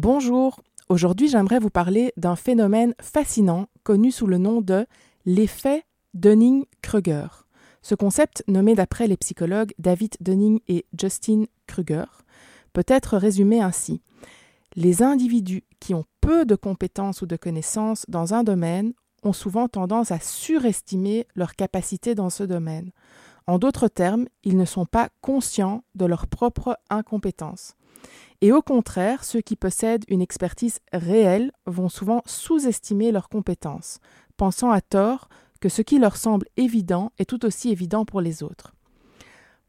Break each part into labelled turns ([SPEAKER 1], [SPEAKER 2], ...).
[SPEAKER 1] Bonjour, aujourd'hui j'aimerais vous parler d'un phénomène fascinant connu sous le nom de l'effet Dunning-Kruger. Ce concept, nommé d'après les psychologues David Dunning et Justin Kruger, peut être résumé ainsi. Les individus qui ont peu de compétences ou de connaissances dans un domaine ont souvent tendance à surestimer leurs capacités dans ce domaine. En d'autres termes, ils ne sont pas conscients de leur propre incompétence. Et au contraire, ceux qui possèdent une expertise réelle vont souvent sous-estimer leurs compétences, pensant à tort que ce qui leur semble évident est tout aussi évident pour les autres.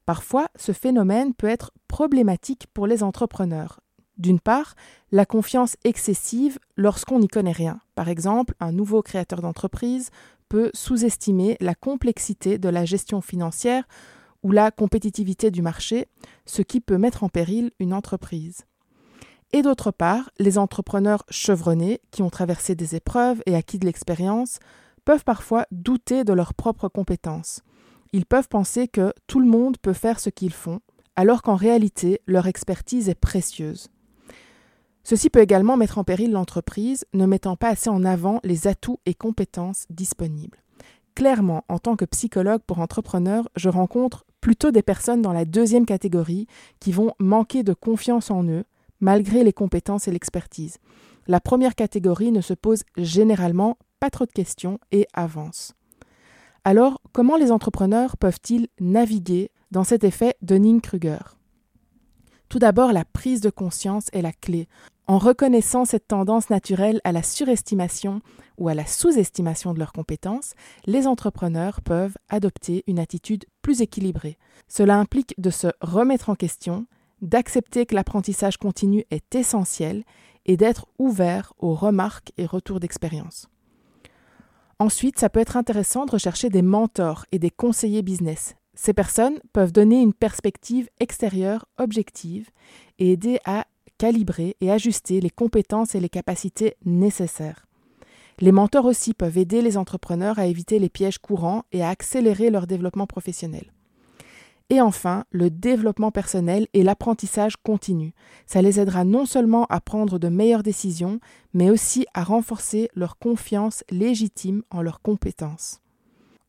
[SPEAKER 1] Parfois, ce phénomène peut être problématique pour les entrepreneurs. D'une part, la confiance excessive lorsqu'on n'y connaît rien. Par exemple, un nouveau créateur d'entreprise peut sous-estimer la complexité de la gestion financière ou la compétitivité du marché, ce qui peut mettre en péril une entreprise. Et d'autre part, les entrepreneurs chevronnés, qui ont traversé des épreuves et acquis de l'expérience, peuvent parfois douter de leurs propres compétences. Ils peuvent penser que tout le monde peut faire ce qu'ils font, alors qu'en réalité, leur expertise est précieuse. Ceci peut également mettre en péril l'entreprise, ne mettant pas assez en avant les atouts et compétences disponibles. Clairement, en tant que psychologue pour entrepreneurs, je rencontre plutôt des personnes dans la deuxième catégorie qui vont manquer de confiance en eux, malgré les compétences et l'expertise. La première catégorie ne se pose généralement pas trop de questions et avance. Alors, comment les entrepreneurs peuvent-ils naviguer dans cet effet Dunning-Kruger Tout d'abord, la prise de conscience est la clé. En reconnaissant cette tendance naturelle à la surestimation ou à la sous-estimation de leurs compétences, les entrepreneurs peuvent adopter une attitude plus équilibrée. Cela implique de se remettre en question, d'accepter que l'apprentissage continu est essentiel et d'être ouvert aux remarques et retours d'expérience. Ensuite, ça peut être intéressant de rechercher des mentors et des conseillers business. Ces personnes peuvent donner une perspective extérieure objective et aider à calibrer et ajuster les compétences et les capacités nécessaires. Les mentors aussi peuvent aider les entrepreneurs à éviter les pièges courants et à accélérer leur développement professionnel. Et enfin, le développement personnel et l'apprentissage continu. Ça les aidera non seulement à prendre de meilleures décisions, mais aussi à renforcer leur confiance légitime en leurs compétences.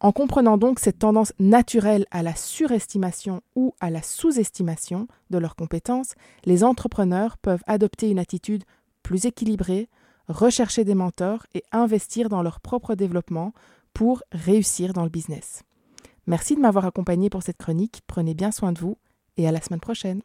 [SPEAKER 1] En comprenant donc cette tendance naturelle à la surestimation ou à la sous-estimation de leurs compétences, les entrepreneurs peuvent adopter une attitude plus équilibrée, rechercher des mentors et investir dans leur propre développement pour réussir dans le business. Merci de m'avoir accompagné pour cette chronique, prenez bien soin de vous et à la semaine prochaine.